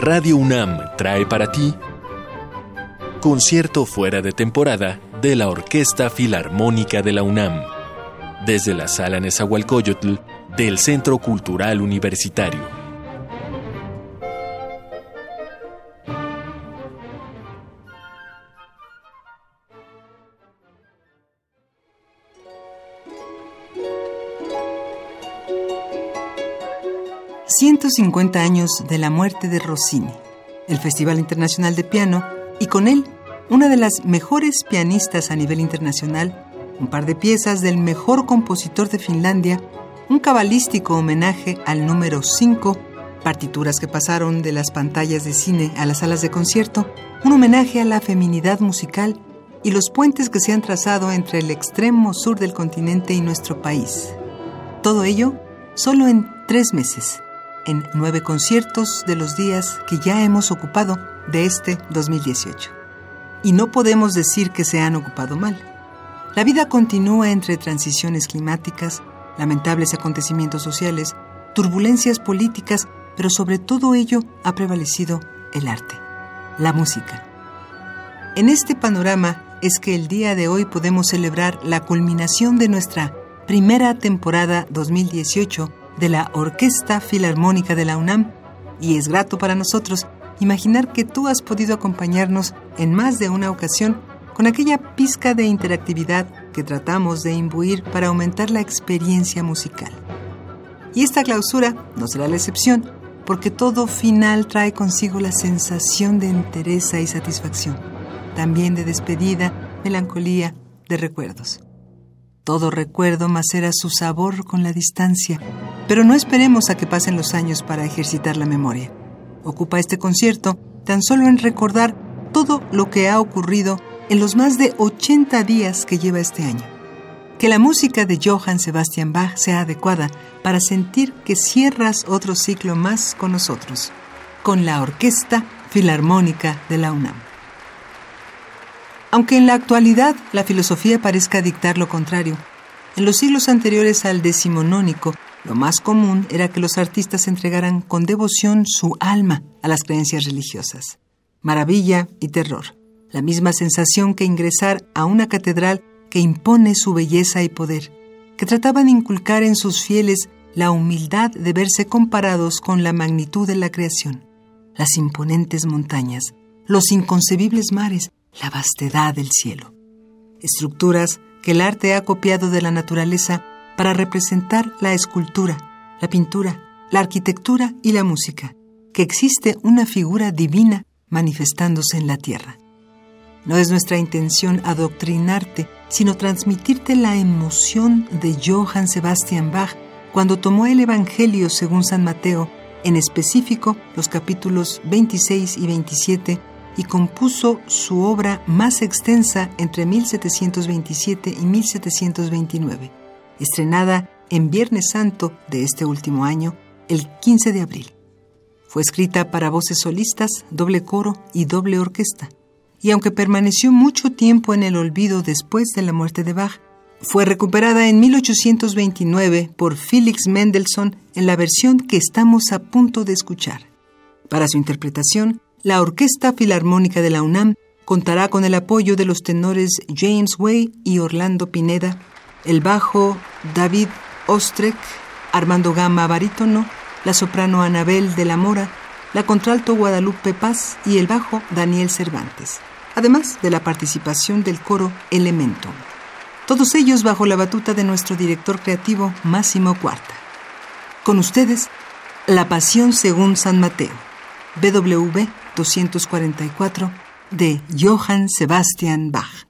Radio UNAM trae para ti concierto fuera de temporada de la Orquesta Filarmónica de la UNAM, desde la Sala Nezahualcóyotl del Centro Cultural Universitario. 150 años de la muerte de Rossini, el Festival Internacional de Piano y con él una de las mejores pianistas a nivel internacional, un par de piezas del mejor compositor de Finlandia, un cabalístico homenaje al número 5, partituras que pasaron de las pantallas de cine a las salas de concierto, un homenaje a la feminidad musical y los puentes que se han trazado entre el extremo sur del continente y nuestro país. Todo ello solo en tres meses en nueve conciertos de los días que ya hemos ocupado de este 2018. Y no podemos decir que se han ocupado mal. La vida continúa entre transiciones climáticas, lamentables acontecimientos sociales, turbulencias políticas, pero sobre todo ello ha prevalecido el arte, la música. En este panorama es que el día de hoy podemos celebrar la culminación de nuestra primera temporada 2018 de la Orquesta Filarmónica de la UNAM y es grato para nosotros imaginar que tú has podido acompañarnos en más de una ocasión con aquella pizca de interactividad que tratamos de imbuir para aumentar la experiencia musical. Y esta clausura no será la excepción, porque todo final trae consigo la sensación de entereza y satisfacción, también de despedida, melancolía, de recuerdos. Todo recuerdo macera su sabor con la distancia, pero no esperemos a que pasen los años para ejercitar la memoria. Ocupa este concierto tan solo en recordar todo lo que ha ocurrido en los más de 80 días que lleva este año. Que la música de Johann Sebastian Bach sea adecuada para sentir que cierras otro ciclo más con nosotros, con la Orquesta Filarmónica de la UNAM. Aunque en la actualidad la filosofía parezca dictar lo contrario, en los siglos anteriores al decimonónico, lo más común era que los artistas entregaran con devoción su alma a las creencias religiosas. Maravilla y terror, la misma sensación que ingresar a una catedral que impone su belleza y poder, que trataban de inculcar en sus fieles la humildad de verse comparados con la magnitud de la creación, las imponentes montañas, los inconcebibles mares, la vastedad del cielo. Estructuras que el arte ha copiado de la naturaleza para representar la escultura, la pintura, la arquitectura y la música, que existe una figura divina manifestándose en la tierra. No es nuestra intención adoctrinarte, sino transmitirte la emoción de Johann Sebastian Bach cuando tomó el Evangelio según San Mateo, en específico los capítulos 26 y 27 y compuso su obra más extensa entre 1727 y 1729, estrenada en Viernes Santo de este último año, el 15 de abril. Fue escrita para voces solistas, doble coro y doble orquesta, y aunque permaneció mucho tiempo en el olvido después de la muerte de Bach, fue recuperada en 1829 por Felix Mendelssohn en la versión que estamos a punto de escuchar. Para su interpretación, la Orquesta Filarmónica de la UNAM contará con el apoyo de los tenores James Way y Orlando Pineda, el bajo David Ostrek, Armando Gama barítono, la soprano Anabel de la Mora, la contralto Guadalupe Paz y el bajo Daniel Cervantes, además de la participación del coro Elemento. Todos ellos bajo la batuta de nuestro director creativo Máximo Cuarta. Con ustedes, La Pasión según San Mateo, BWV 244 de Johann Sebastian Bach.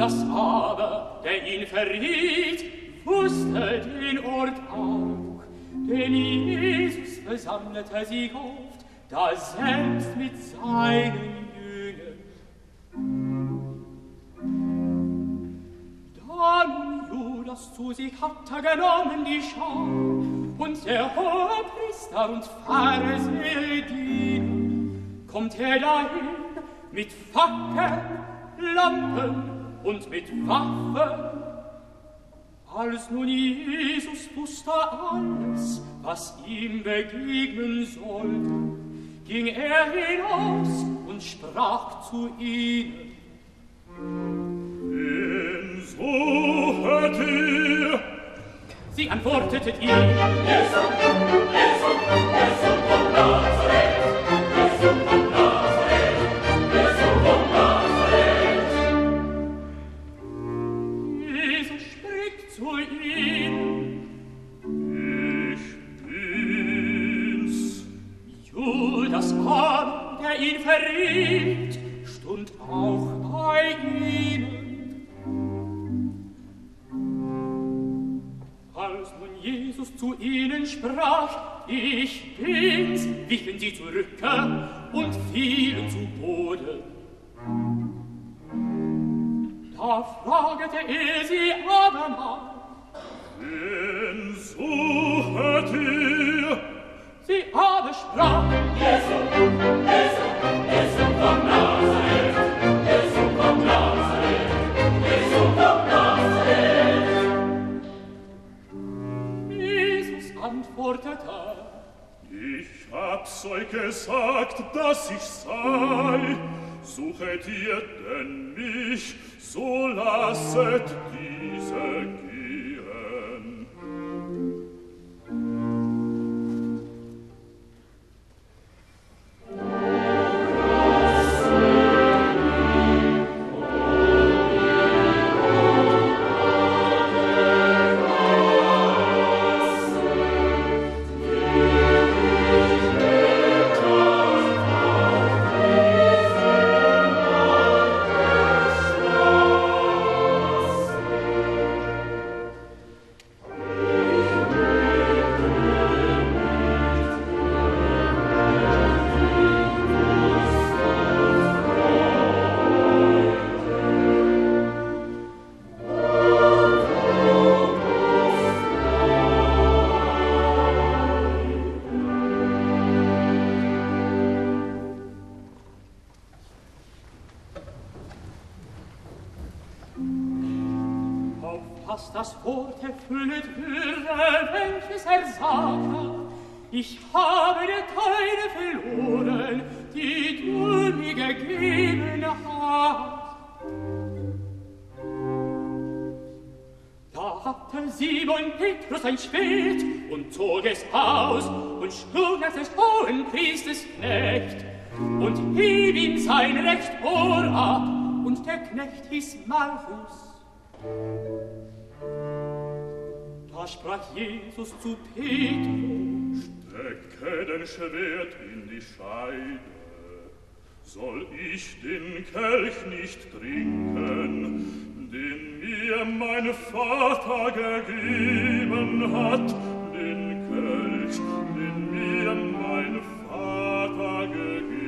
das aber, der ihn verriet, wusste den Ort auch. Denn Jesus versammelte sich oft, da selbst mit seinen Jüngern. Da nun Judas zu sich hatte er genommen die schau und der hohe Priester und Pharisäer dienen, kommt er dahin mit Fackeln, Lampen und mit Waffen. Als nun Jesus wusste alles, was ihm begegnen sollte, ging er hinaus und sprach zu ihnen. Wen suchet ihr? Sie antwortete ihm, Jesus, Jesus, Jesus, Jesus, zu ihnen sprach, ich bin's, wichen sie zurücke äh, und fielen zu Boden. Da fragete er sie abermal, Wen suchet ihr? Sie aber sprach, Jesu, Jesu, Jesu von Nazareth. portata. Ich hab's euch gesagt, dass ich sei. Suchet ihr denn mich, so lasset diese gehen. erfüllet würde, welches er sagte. Ich habe der Teile verloren, die du mir gegeben hast. Da hatte Simon Petrus ein Schwert und zog es aus und schlug es des hohen Priesters Knecht und hieb ihm sein recht Ohr ab und der Knecht hieß Malchus. Da sprach Jesus zu Petrus, Stecke dein Schwert in die Scheide. Soll ich den Kelch nicht trinken, den mir mein Vater gegeben hat, den Kelch, den mir mein Vater gegeben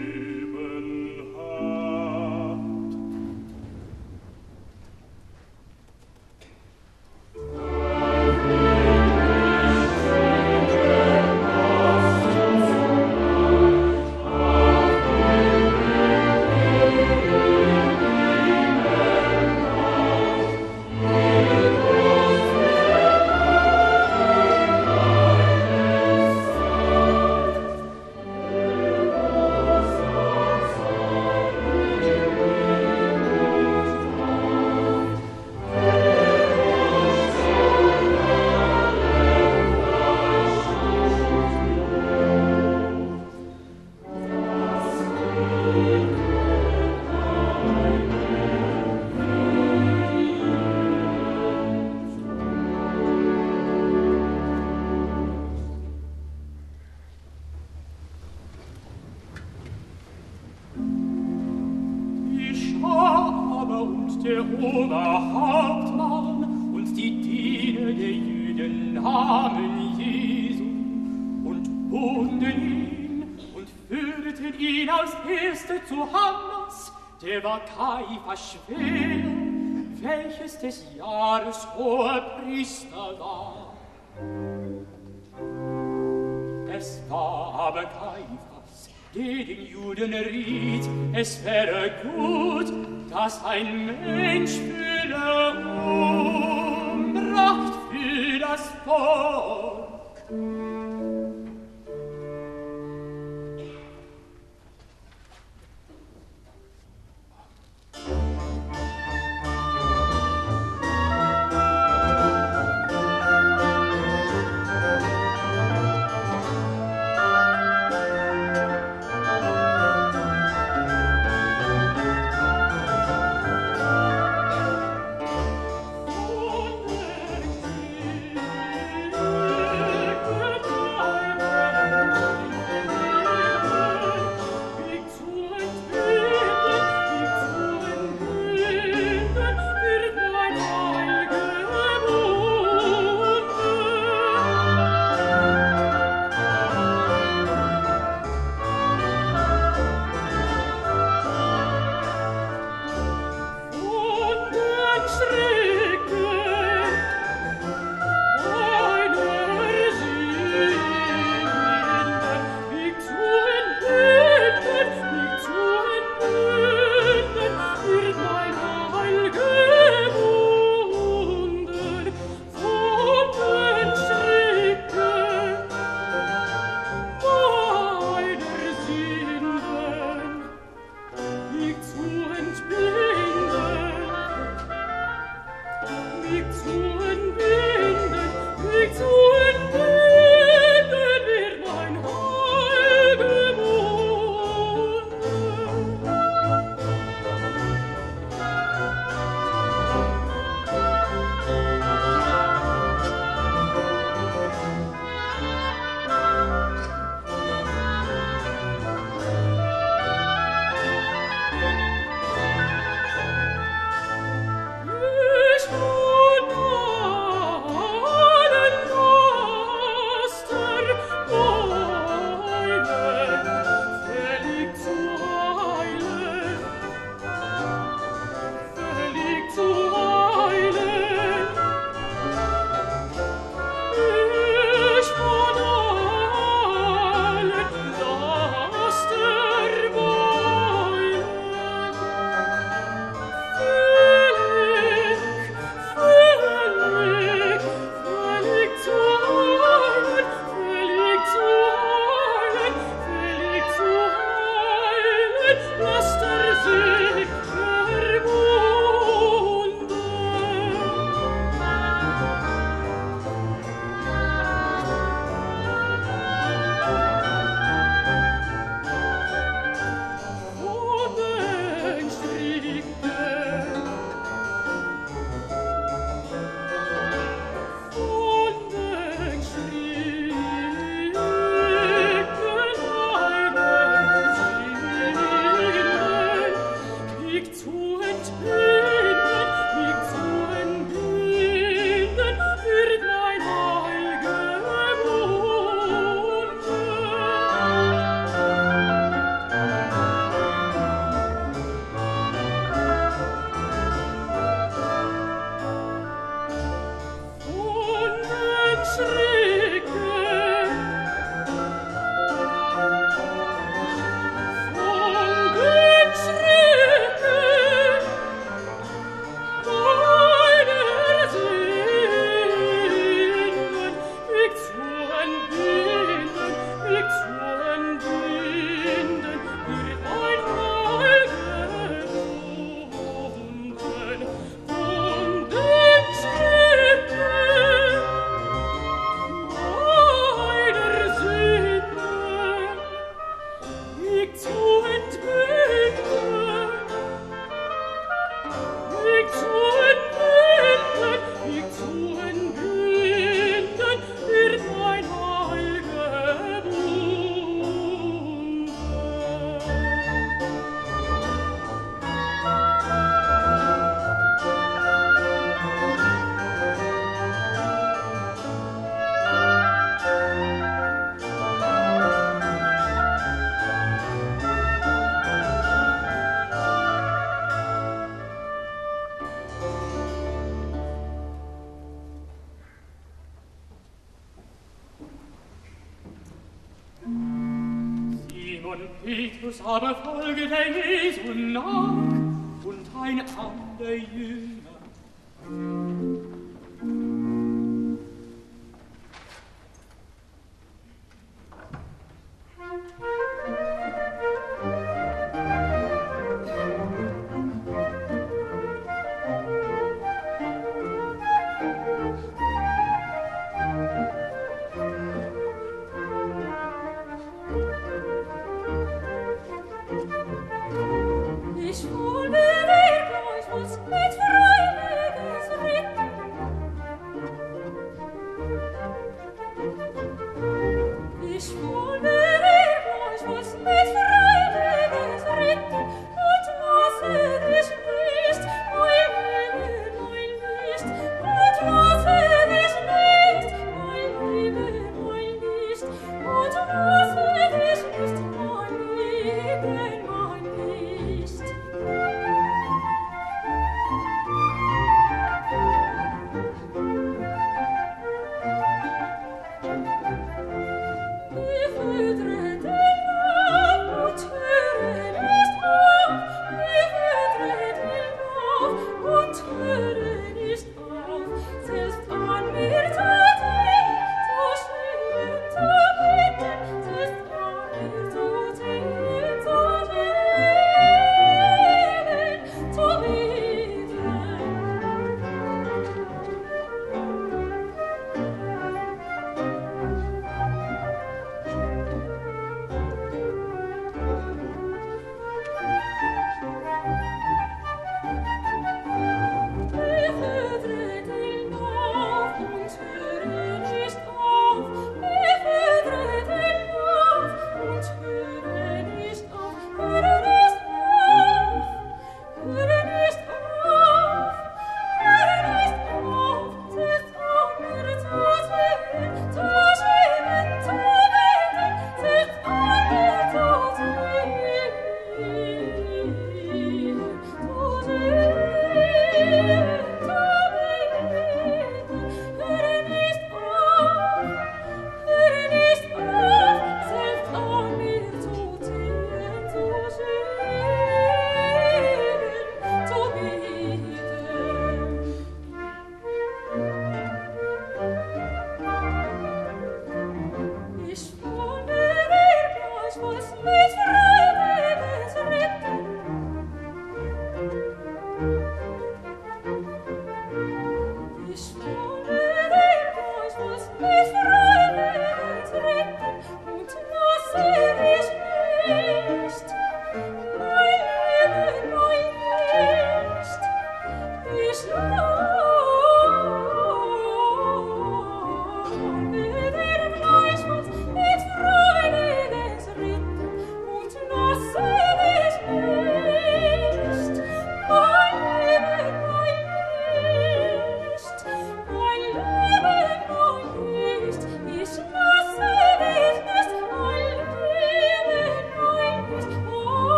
schwer, welches des Jahres hoher Priester war. Es war aber Kaiphas, der den Juden riet, es wäre gut, dass ein Mensch für Umbracht für das Volk Christus aber folge dein Wesen,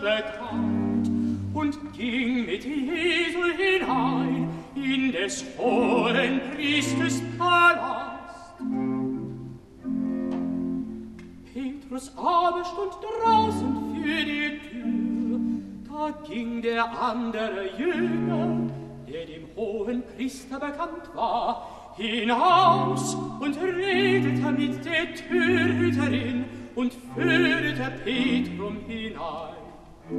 betrat und ging mit Jesu hinein in des hohen Priesters Palast. Petrus aber stund draußen für die Tür, da ging der andere Jünger, der dem hohen Priester bekannt war, hinaus und redete mit der Türhüterin und führte Petrum hinein. Da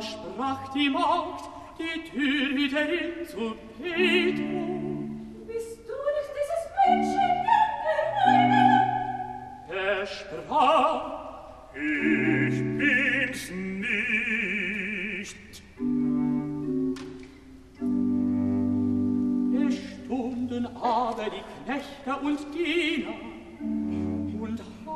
sprach die Magd, die Türhüterin zu Petru. Bist du nicht dieses Mädchen, der Er sprach, ich bin's nicht. Es stunden aber die Knechte und Diener,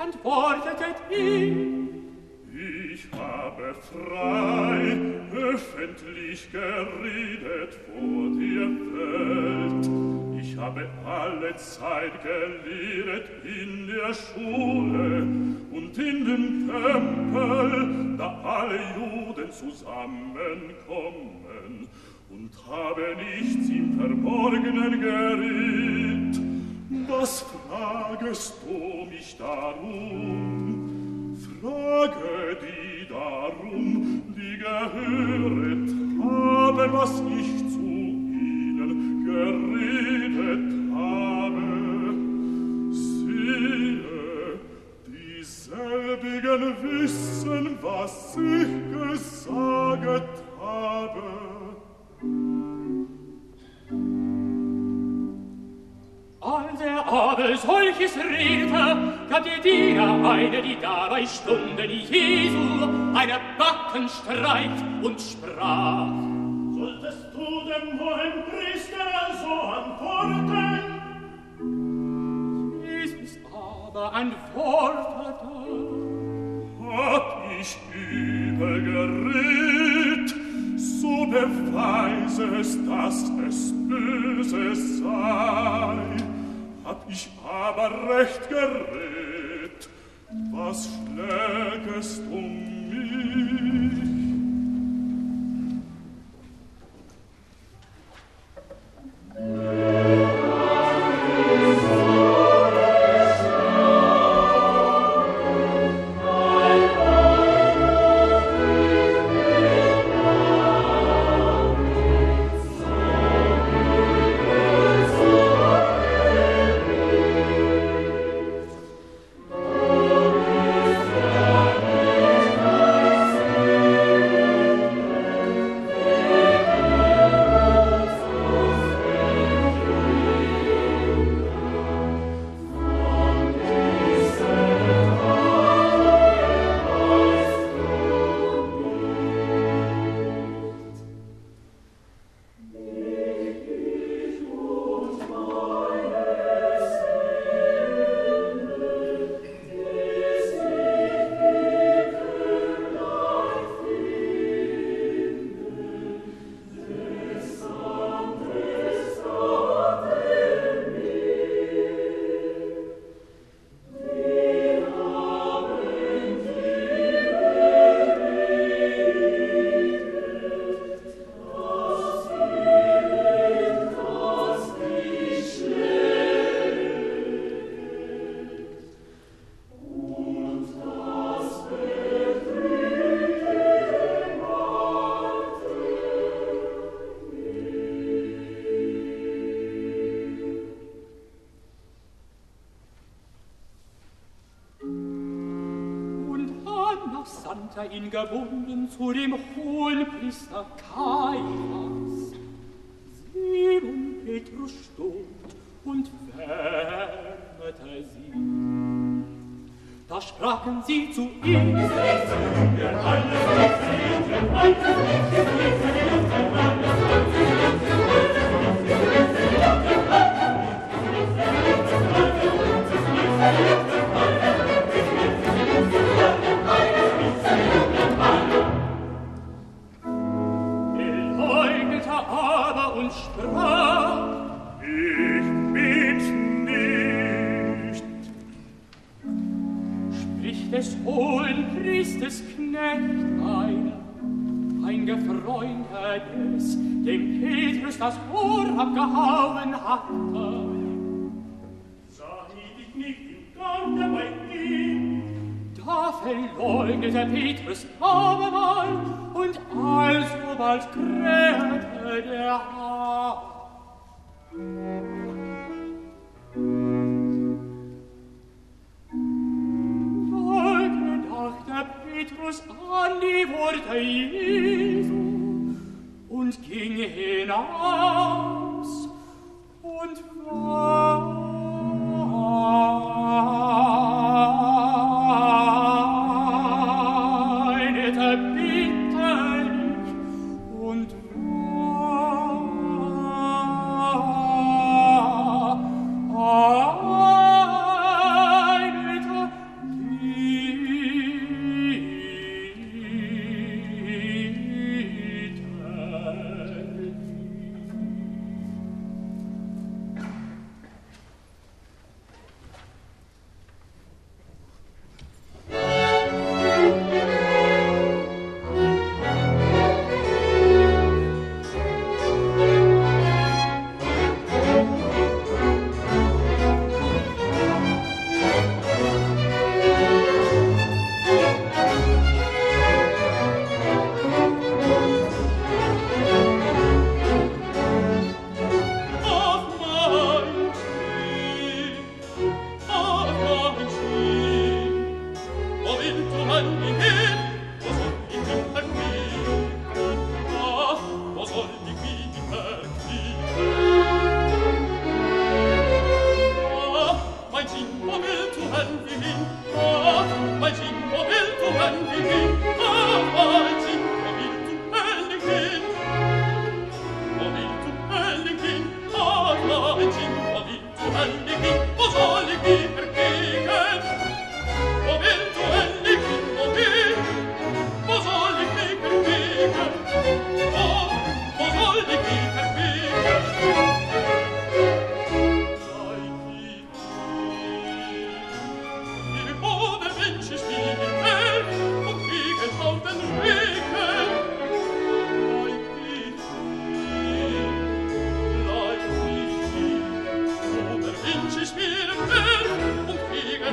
antwortetet ihm, ich habe frei öffentlich geredet vor dir Welt. Ich habe alle Zeit gelehret in der Schule und in dem Tempel, da alle Juden zusammenkommen und habe nichts im Verborgenen geriet das fragest du mich darum, frage die darum, die gehöret haben, was ich zu ihnen geredet habe. Siehe, dieselbigen wissen, was ich gesagt habe. Als er aber solches redete, gab der Diener eine, die dabei Stunden Jesu, eine Backen streicht und sprach. Solltest du dem hohen Priester so antworten? Jesus aber antwortete, Hab ich übel geredet, so beweisest, dass es böse sei. hab ich aber recht gerät. Was schlägest um mich? eingebunden zu dem hohen Priester und sprach, Ich bin's nicht. spricht des hohen Priesters Knecht einer, ein Gefreundetes, dem Petrus das Ohr abgehauen hatte. Sah ich dich nicht im Garten bei? Da verleugnete Petrus abermal und alsobald krähte der Hahn. Da gedachte Petrus an die Worte Jesu und ging hinaus und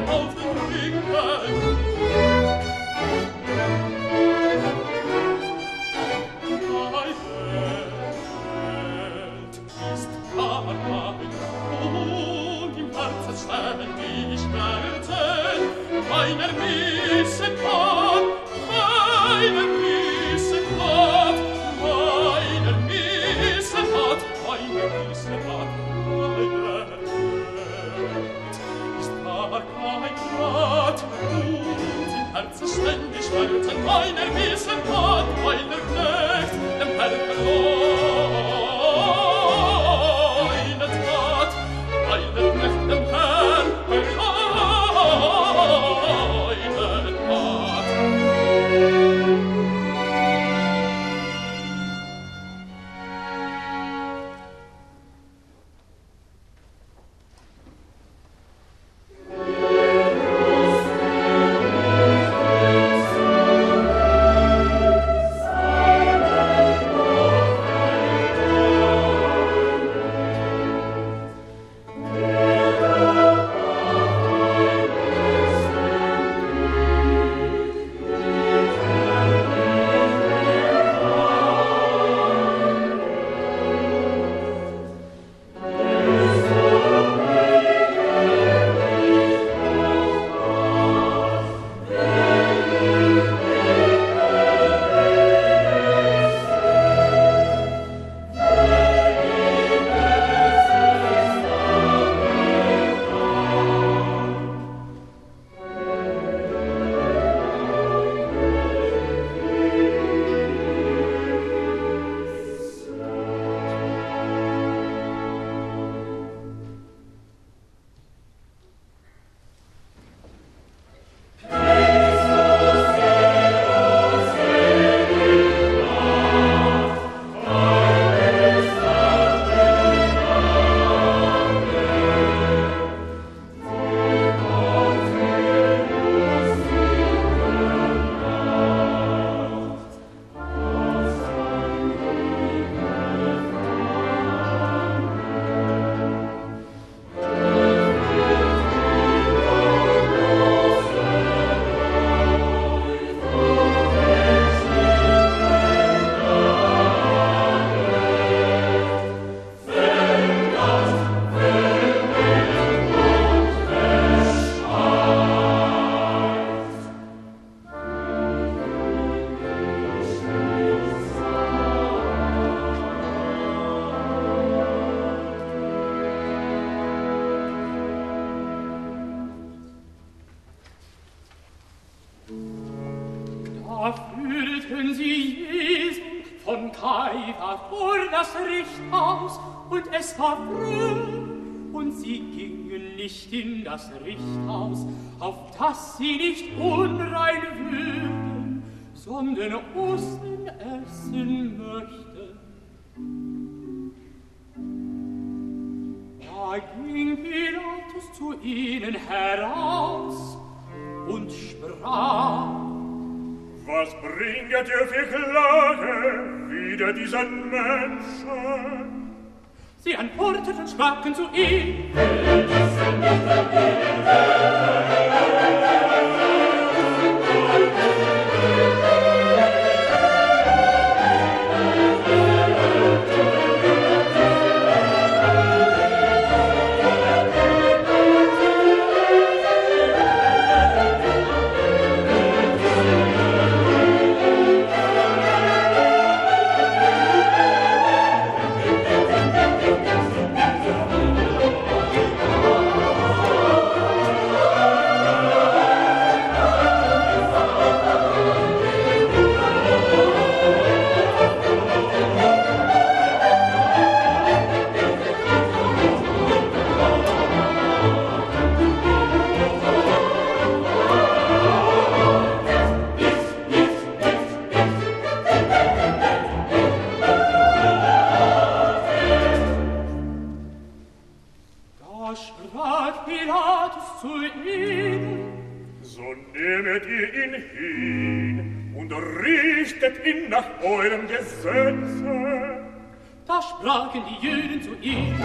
auf den Weg das Richthaus, auf das sie nicht unrein würden, sondern Osten essen möchten. Da ging Pilatus zu ihnen heraus und sprach, Was bringet ihr für Klage wider diesen Menschen? Sie antworteten sprachen zu ihm, Will richtet ihn nach eurem Gesetze. Da sprachen die Jüden zu ihm.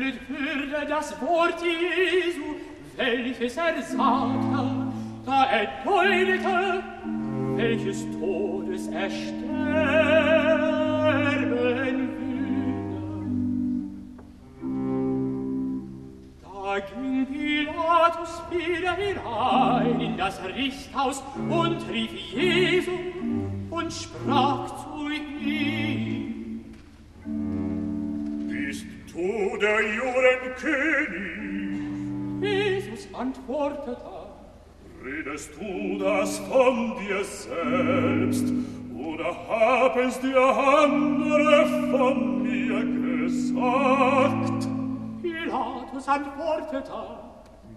Verkündet Hürde das Wort Jesu, welches er sagte, da er deutete, welches Todes er sterben würde. Da ging Pilatus wieder hinein in das Richthaus und rief Jesu und sprach zu ihm, o der Juren König. Jesus antwortete, Redest du das von dir selbst, oder hab es dir andere von mir gesagt? Pilatus antwortet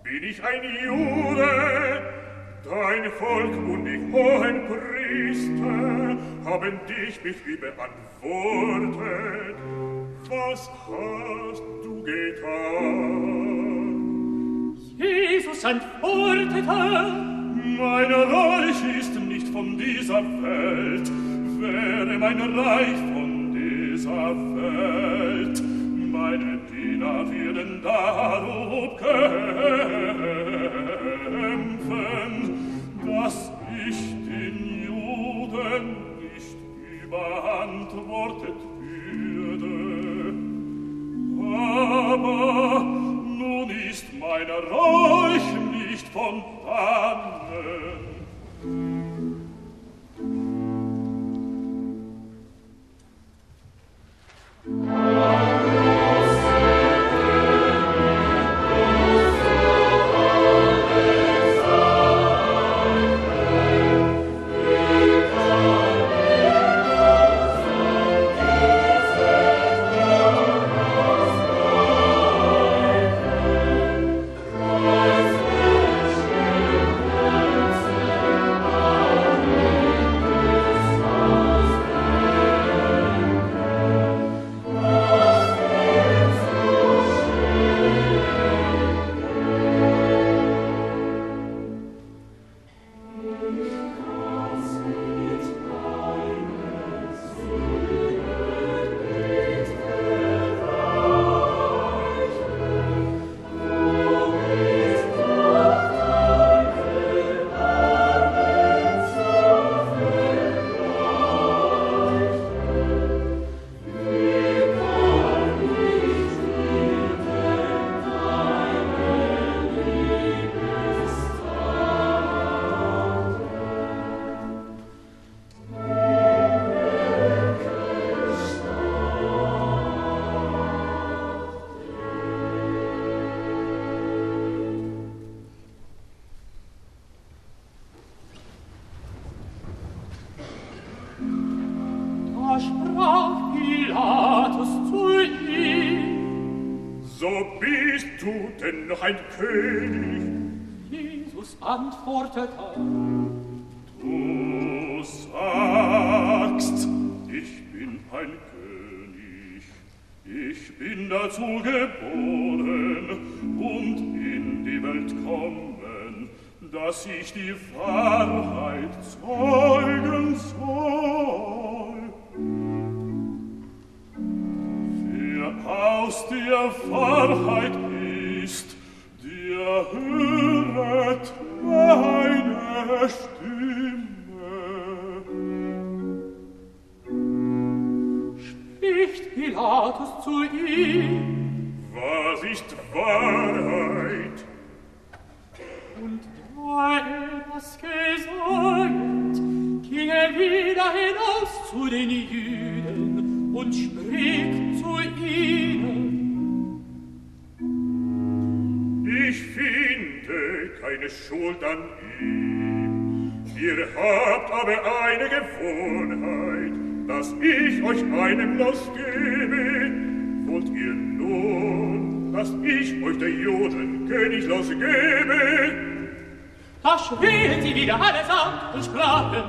Bin ich ein Jude, Dein Volk und die hohen Priester haben dich mich wie beantwortet was hast du getan? Jesus antwortete, Meine Reich ist nicht von dieser Welt, wäre mein Reich von dieser Welt. Meine Diener würden darob kämpfen, dass ich den Juden nicht überantwortet aber nun ist meiner Reuch nicht von dannen. ich die Frage. einem Lass gebe, wollt ihr nun, dass ich euch der Juden Königlass gebe? Da schwirren sie wieder allesamt und sprachen,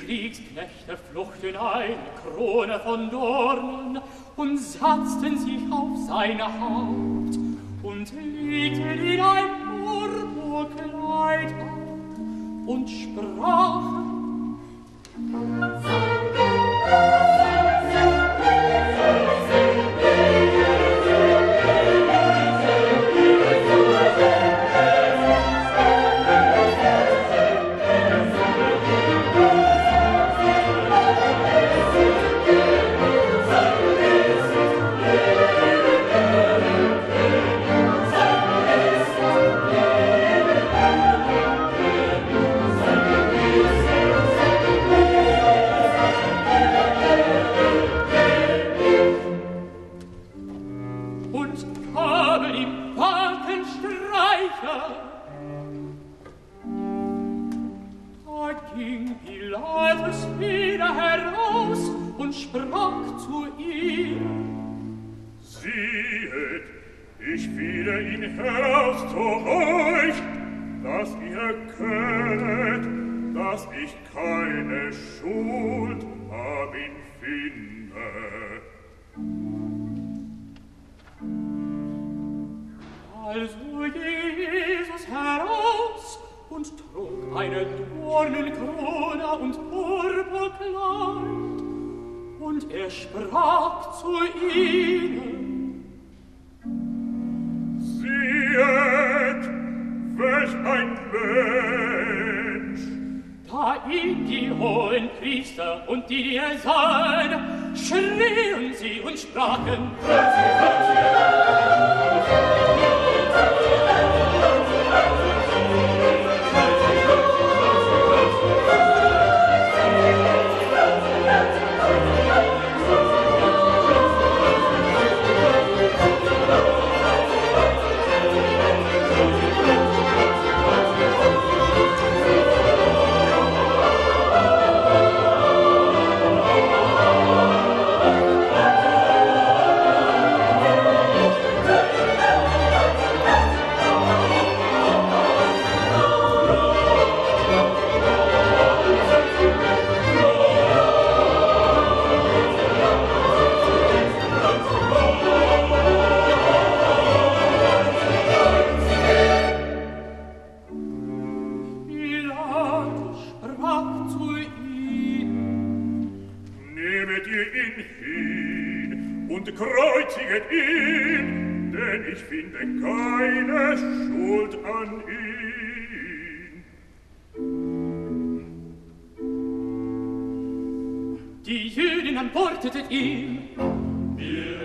Kriegsknechte fluchten eine Krone von Dornen und satzten sich auf seine Haut und legten ihn ein Purpurkleid auf und sprachen ihn hin und kreuziget ihn, denn ich finde keine Schuld an ihn. Die Jüdinnen portetet ihn, wir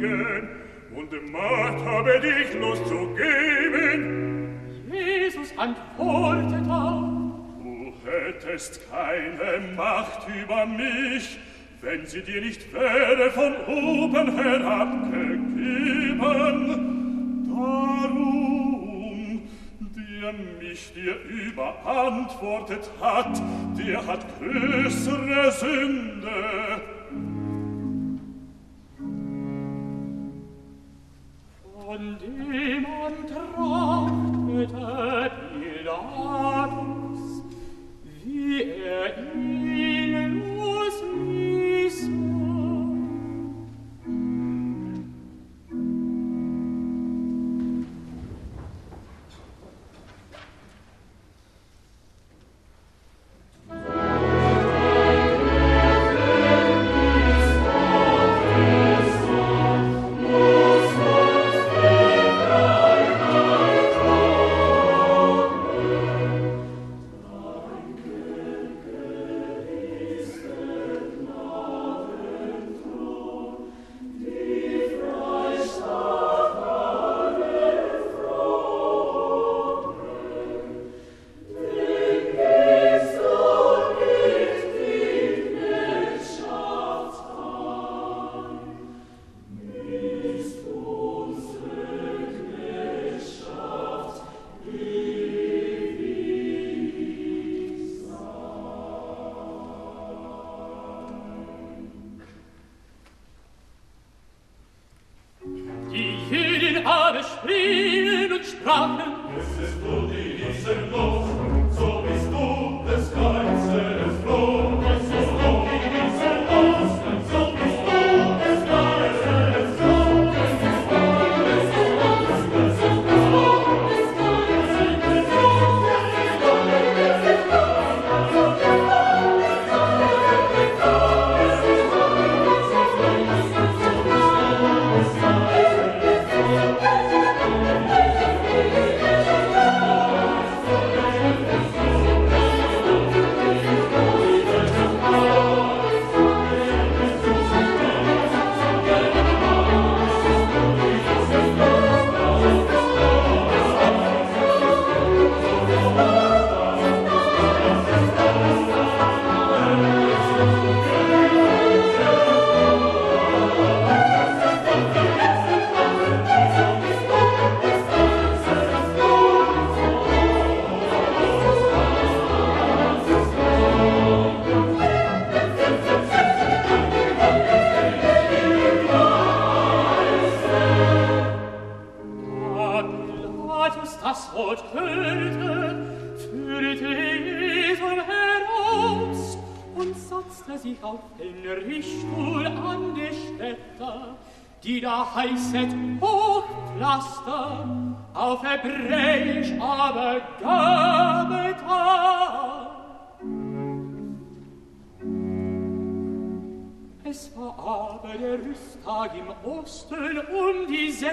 bringen und macht habe dich Lust zu geben. Jesus antwortet auch, Du hättest keine Macht über mich, wenn sie dir nicht wäre von oben herab gegeben. Darum, der mich dir überantwortet hat, der hat größere Sünde. Wie er ihn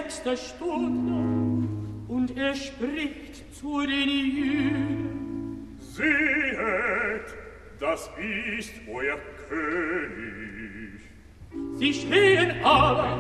letzter Stunde und er spricht zu den Jüden. Sehet, das ist euer König. Sie stehen alle.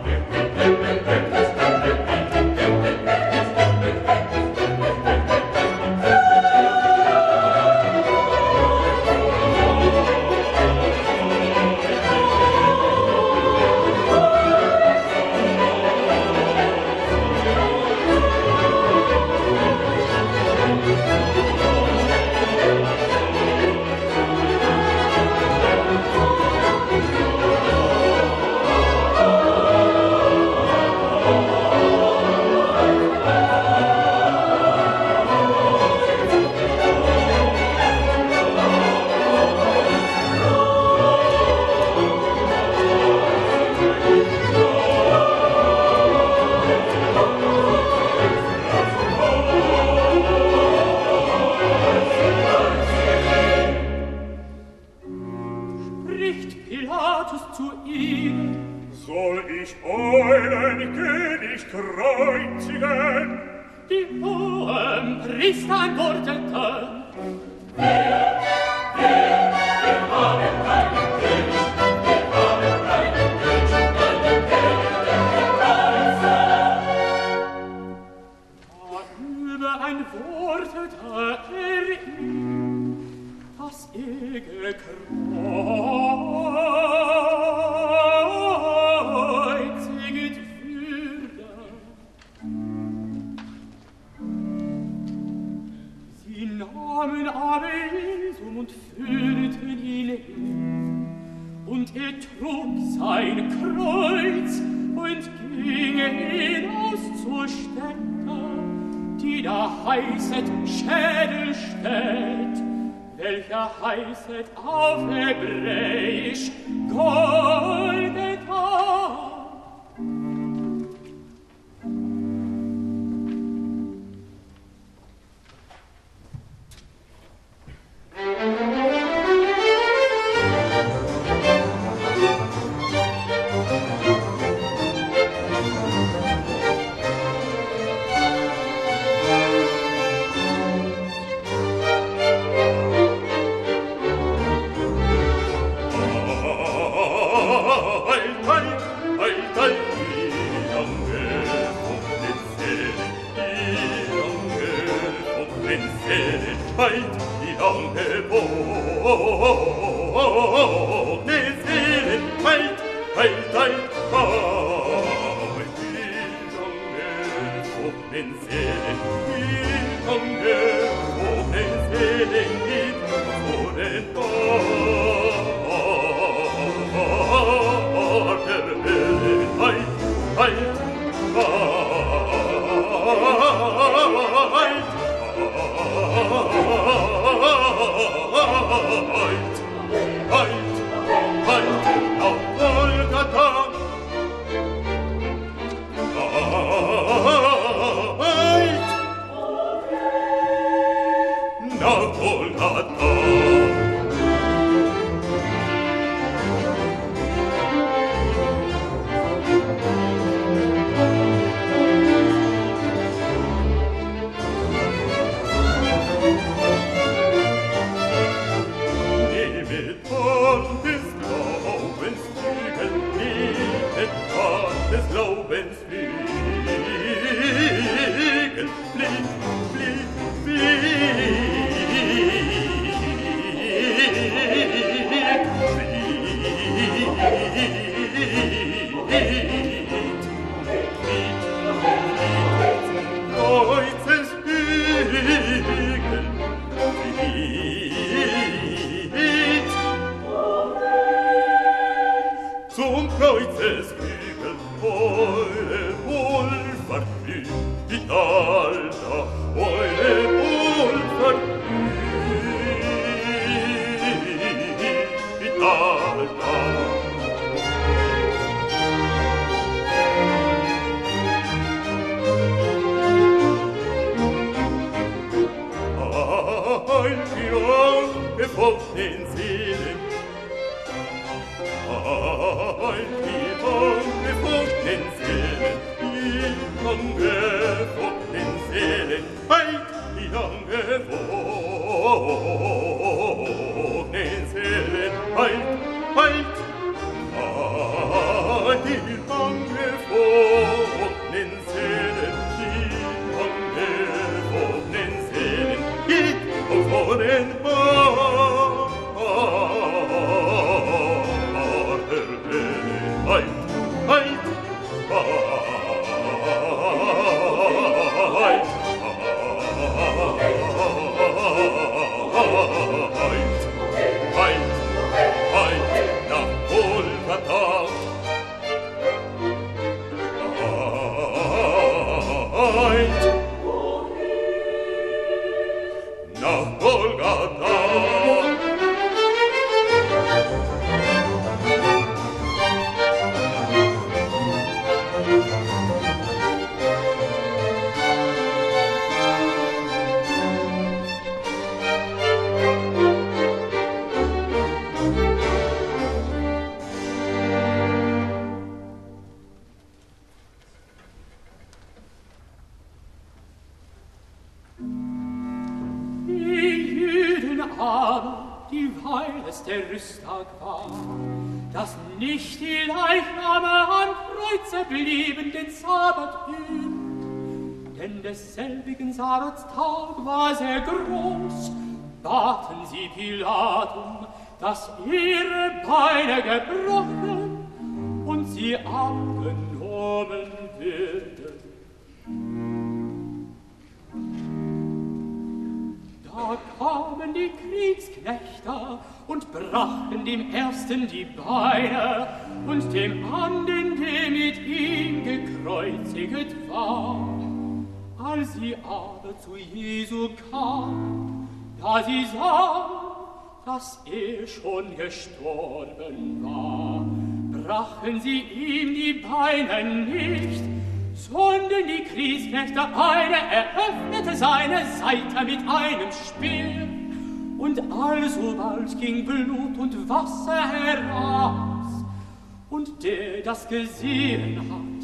che hai di onde bo ne zile hai hai dai ka hai di onde bo ne zile di onde bo ne zile Zeit, ein zu Jesu kam, da sie sah, dass er schon gestorben war, brachen sie ihm die Beine nicht, sondern die Kriegsknechte eine eröffnete seine Seite mit einem Speer, und alsobald ging Blut und Wasser heraus, und der das gesehen hat,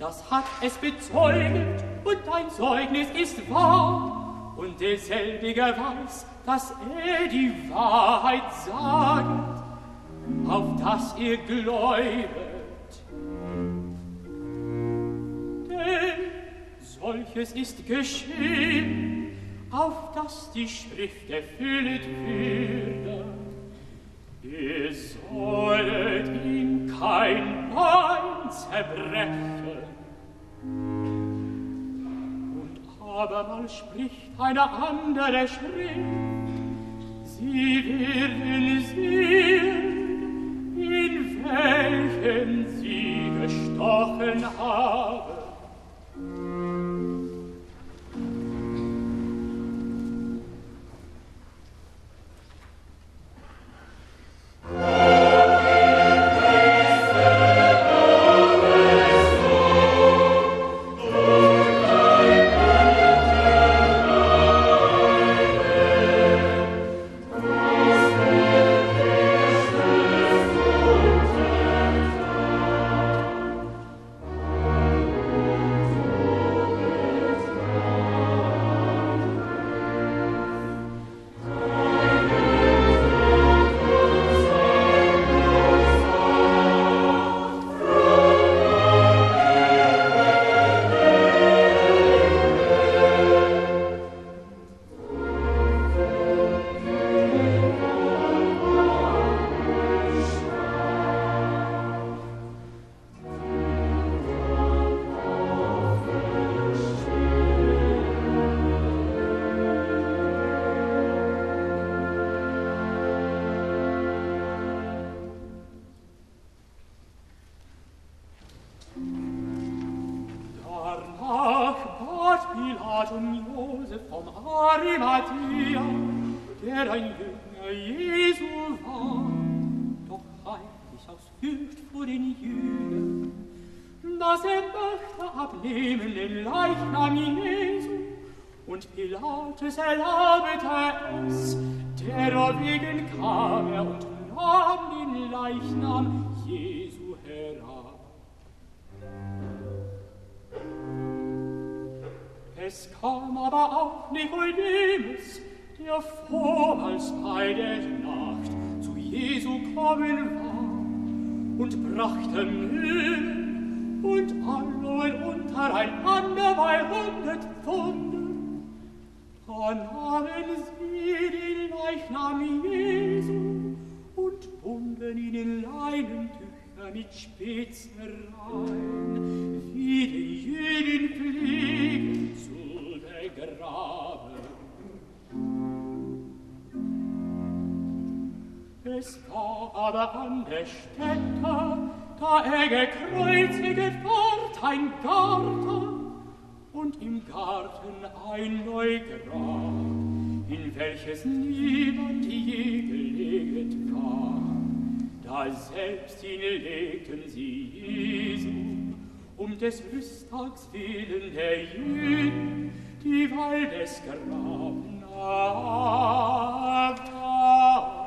das hat es bezeugt, und ein Zeugnis ist wahr, und derselbige weiß, dass er die Wahrheit sagt, auf das ihr gläubet. Denn solches ist geschehen, auf das die Schrift erfüllt würde. Ihr sollet ihm kein Bein zerbrechen. Und abermal spricht eine andere Schrift, Sie werden sehen, in welchen Sie gestochen haben. aber an der Stätte, da er gekreuziget ward ein Garten, und im Garten ein Neugrab, in welches niemand je gelegt war da selbst hinlegten sie Jesu, um des Rüsttags willen der Jüden, die Waldes Grab nah war.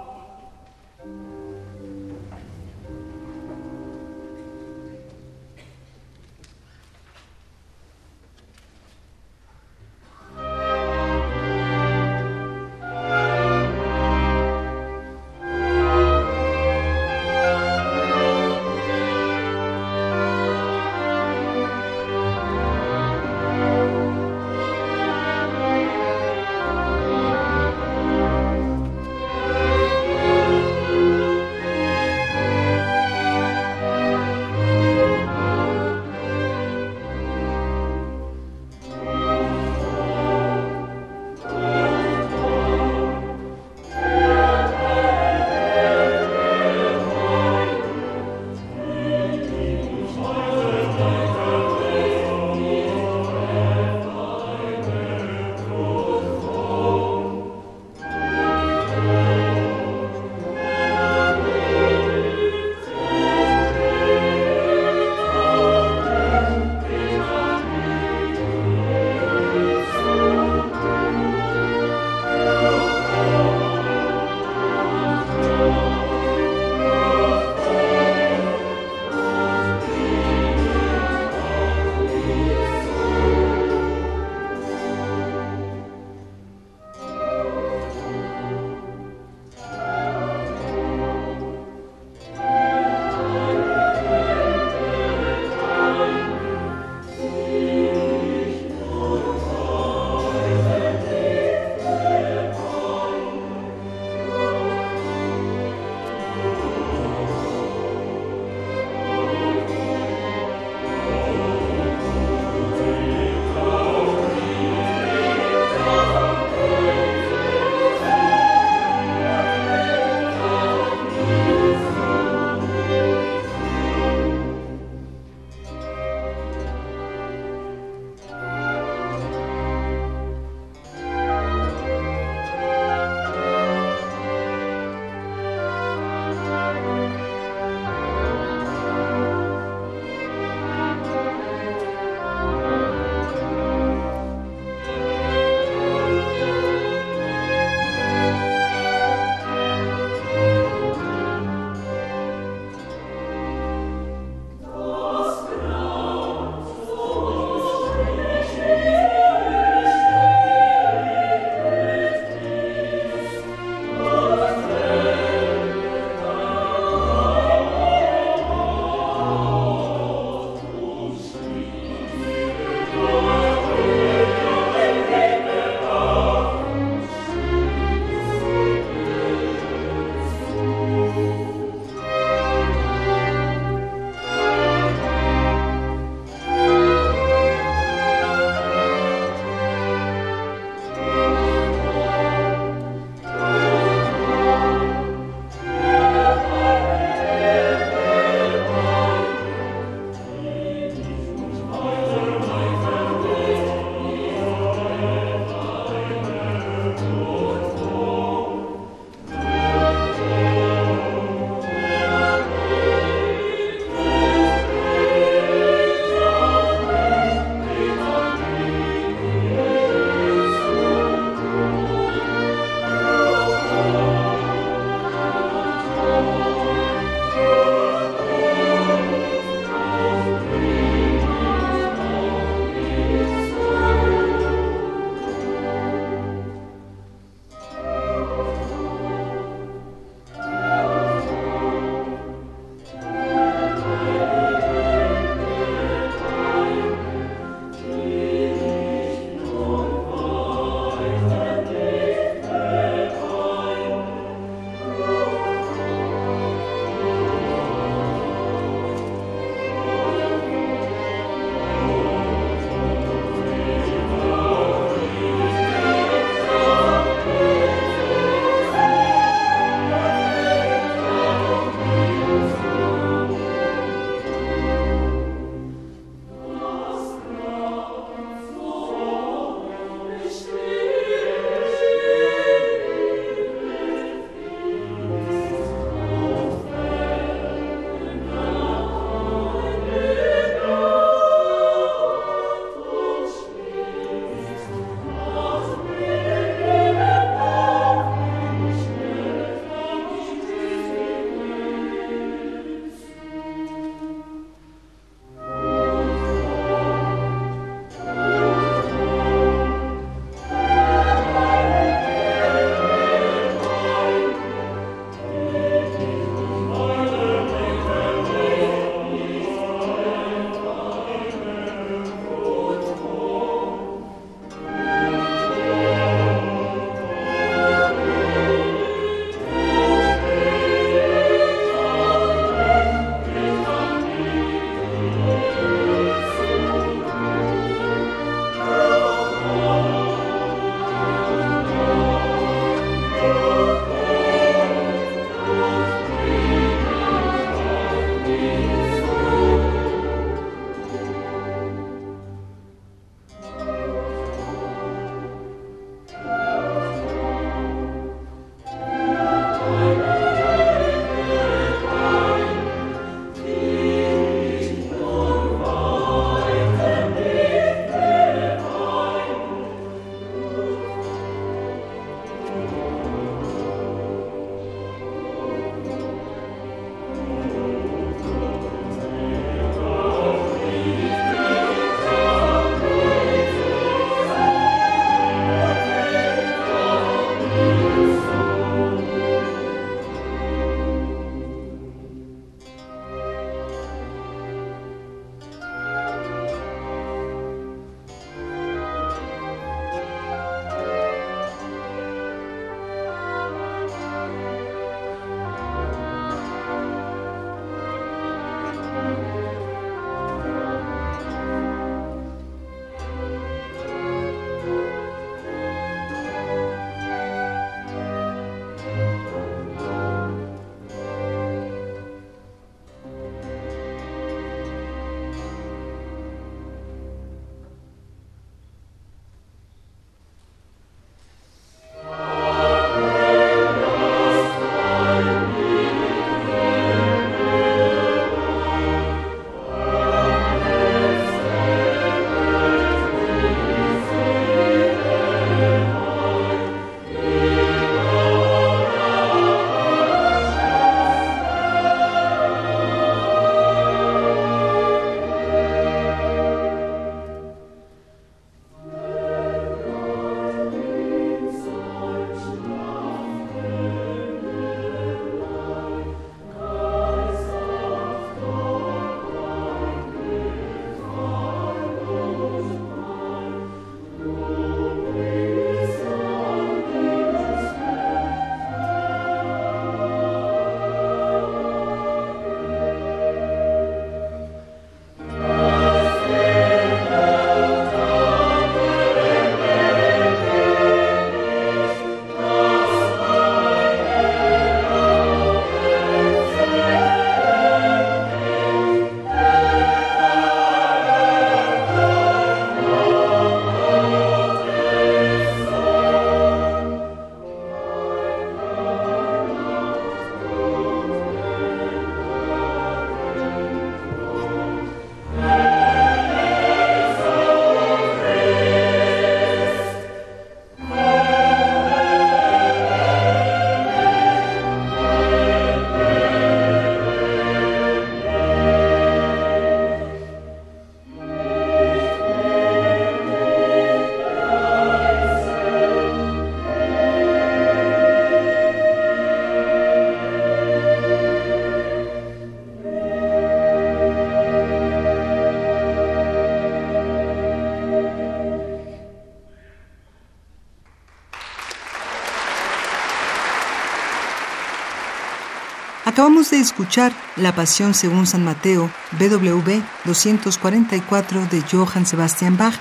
De escuchar La Pasión según San Mateo, BWV 244 de Johann Sebastian Bach,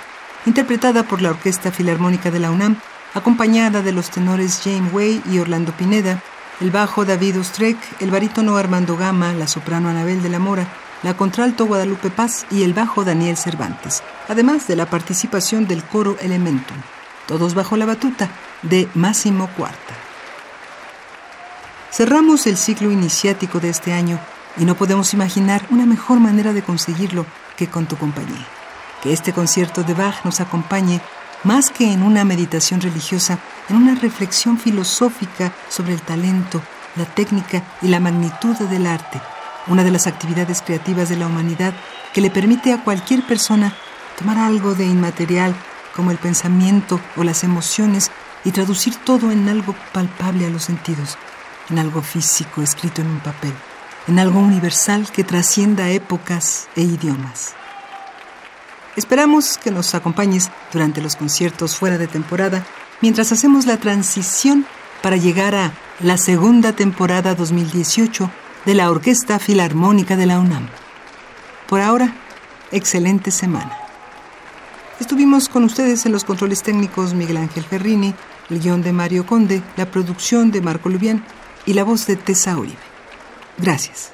interpretada por la Orquesta Filarmónica de la UNAM, acompañada de los tenores James Way y Orlando Pineda, el bajo David Ostrek, el barítono Armando Gama, la soprano Anabel de la Mora, la contralto Guadalupe Paz y el bajo Daniel Cervantes, además de la participación del coro Elementum, todos bajo la batuta de Máximo Cuarta. Cerramos el ciclo iniciático de este año y no podemos imaginar una mejor manera de conseguirlo que con tu compañía. Que este concierto de Bach nos acompañe más que en una meditación religiosa, en una reflexión filosófica sobre el talento, la técnica y la magnitud del arte, una de las actividades creativas de la humanidad que le permite a cualquier persona tomar algo de inmaterial como el pensamiento o las emociones y traducir todo en algo palpable a los sentidos en algo físico escrito en un papel, en algo universal que trascienda épocas e idiomas. Esperamos que nos acompañes durante los conciertos fuera de temporada mientras hacemos la transición para llegar a la segunda temporada 2018 de la Orquesta Filarmónica de la UNAM. Por ahora, excelente semana. Estuvimos con ustedes en los controles técnicos Miguel Ángel Ferrini, el guion de Mario Conde, la producción de Marco Lubián y la voz de Tessa Uribe. Gracias.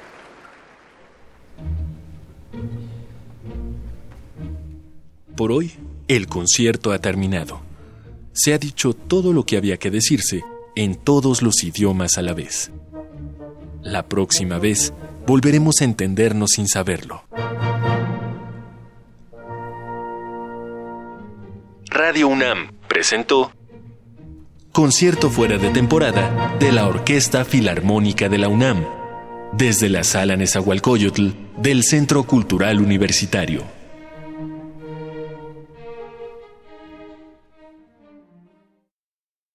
Por hoy, el concierto ha terminado. Se ha dicho todo lo que había que decirse en todos los idiomas a la vez. La próxima vez volveremos a entendernos sin saberlo. Radio UNAM presentó concierto fuera de temporada de la Orquesta Filarmónica de la UNAM, desde la Sala Nezahualcóyotl del Centro Cultural Universitario.